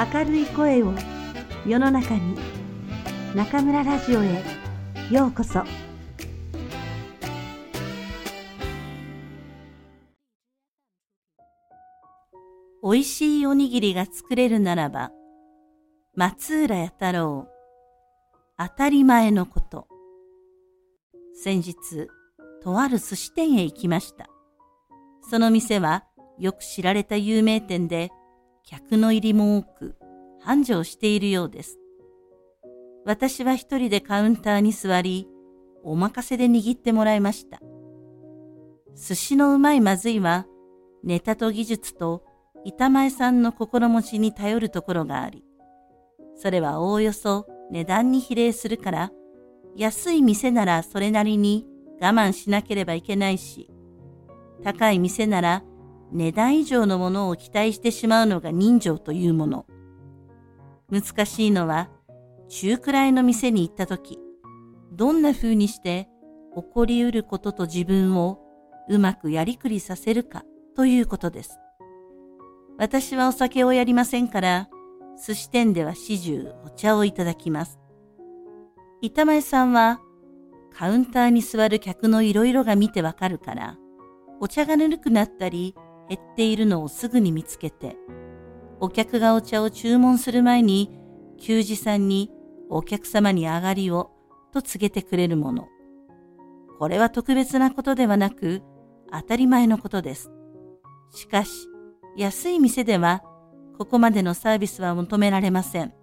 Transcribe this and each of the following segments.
明るい声を世の中に中村ラジオへようこそ。おいしいおにぎりが作れるならば松浦弥太郎当たり前のこと。先日とある寿司店へ行きました。その店はよく知られた有名店で客の入りも多く繁盛しているようです。私は一人でカウンターに座り、お任せで握ってもらいました。寿司のうまいまずいは、ネタと技術と板前さんの心持ちに頼るところがあり、それはおおよそ値段に比例するから、安い店ならそれなりに我慢しなければいけないし、高い店なら値段以上のものを期待してしまうのが人情というもの。難しいのは、中くらいの店に行った時、どんな風にして起こりうることと自分をうまくやりくりさせるかということです。私はお酒をやりませんから、寿司店では始終お茶をいただきます。板前さんは、カウンターに座る客のいろいろが見てわかるから、お茶がぬるくなったり、減っているのをすぐに見つけて、お客がお茶を注文する前に、給仕さんにお客様に上がりをと告げてくれるもの。これは特別なことではなく、当たり前のことです。しかし、安い店では、ここまでのサービスは求められません。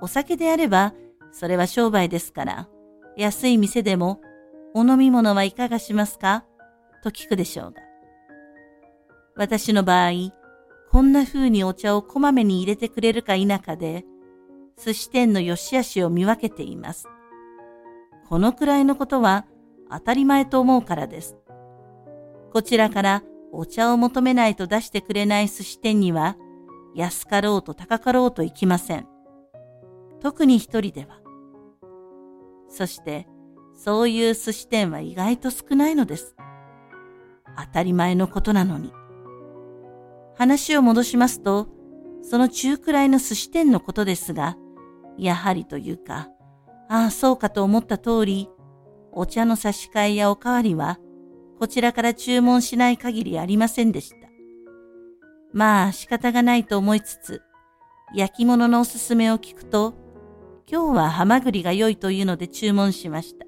お酒であれば、それは商売ですから、安い店でも、お飲み物はいかがしますか？と聞くでしょうが。私の場合、こんな風にお茶をこまめに入れてくれるか否かで、寿司店の良し悪しを見分けています。このくらいのことは当たり前と思うからです。こちらからお茶を求めないと出してくれない寿司店には、安かろうと高かろうといきません。特に一人では。そして、そういう寿司店は意外と少ないのです。当たり前のことなのに。話を戻しますと、その中くらいの寿司店のことですが、やはりというか、ああ、そうかと思った通り、お茶の差し替えやおかわりは、こちらから注文しない限りありませんでした。まあ仕方がないと思いつつ、焼き物のおすすめを聞くと、今日はハマグリが良いというので注文しました。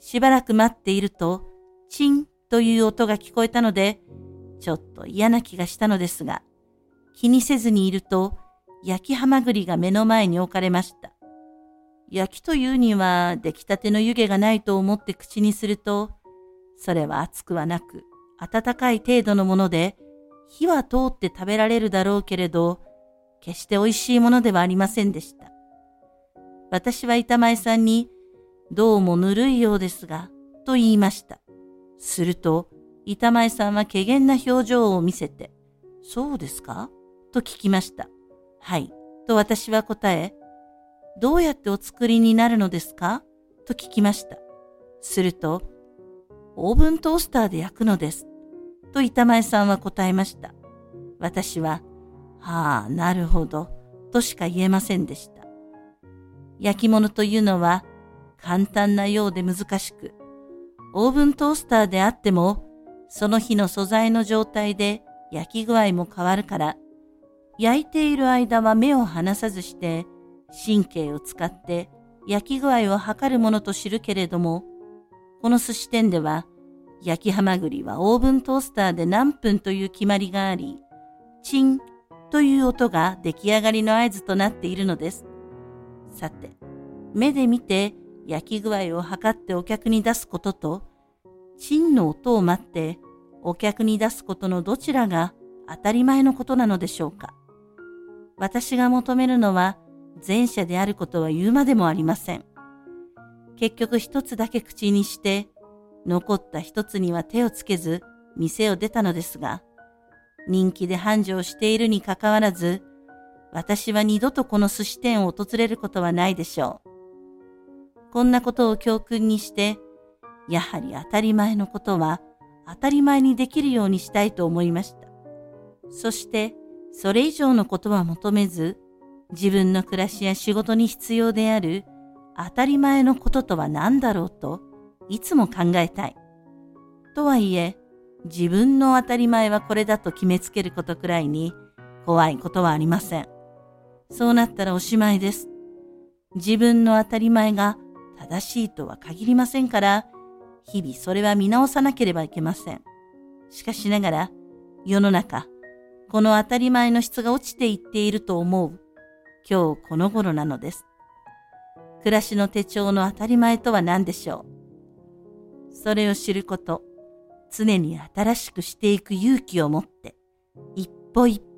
しばらく待っていると、チンという音が聞こえたので、ちょっと嫌な気がしたのですが、気にせずにいると、焼きハマグリが目の前に置かれました。焼きというには出来たての湯気がないと思って口にすると、それは熱くはなく、温かい程度のもので、火は通って食べられるだろうけれど、決して美味しいものではありませんでした。私は板前さんに、どうもぬるいようですが、と言いました。すると、板前さんは怪げな表情を見せて、そうですか？と聞きました。はい。と私は答え、どうやってお作りになるのですか？と聞きました。すると、オーブントースターで焼くのです。と板前さんは答えました。私は、はあ、なるほど、としか言えませんでした。焼き物というのは簡単なようで難しく、オーブントースターであってもその日の素材の状態で焼き具合も変わるから、焼いている間は目を離さずして神経を使って焼き具合を測るものと知るけれども、この寿司店では焼きハマグリはオーブントースターで何分という決まりがあり、チンという音が出来上がりの合図となっているのです。さて、目で見て焼き具合を測ってお客に出すことと、真の音を待ってお客に出すことのどちらが当たり前のことなのでしょうか。私が求めるのは前者であることは言うまでもありません。結局一つだけ口にして、残った一つには手をつけず店を出たのですが、人気で繁盛しているにかかわらず、私は二度とこの寿司店を訪れることはないでしょう。こんなことを教訓にして、やはり当たり前のことは当たり前にできるようにしたいと思いました。そしてそれ以上のことは求めず、自分の暮らしや仕事に必要である当たり前のこととは何だろうといつも考えたい。とはいえ、自分の当たり前はこれだと決めつけることくらいに怖いことはありません。そうなったらおしまいです。自分の当たり前が正しいとは限りませんから、日々それは見直さなければいけません。しかしながら、世の中、この当たり前の質が落ちていっていると思う、今日この頃なのです。暮らしの手帳の当たり前とは何でしょう。それを知ること、常に新しくしていく勇気を持って、一歩一歩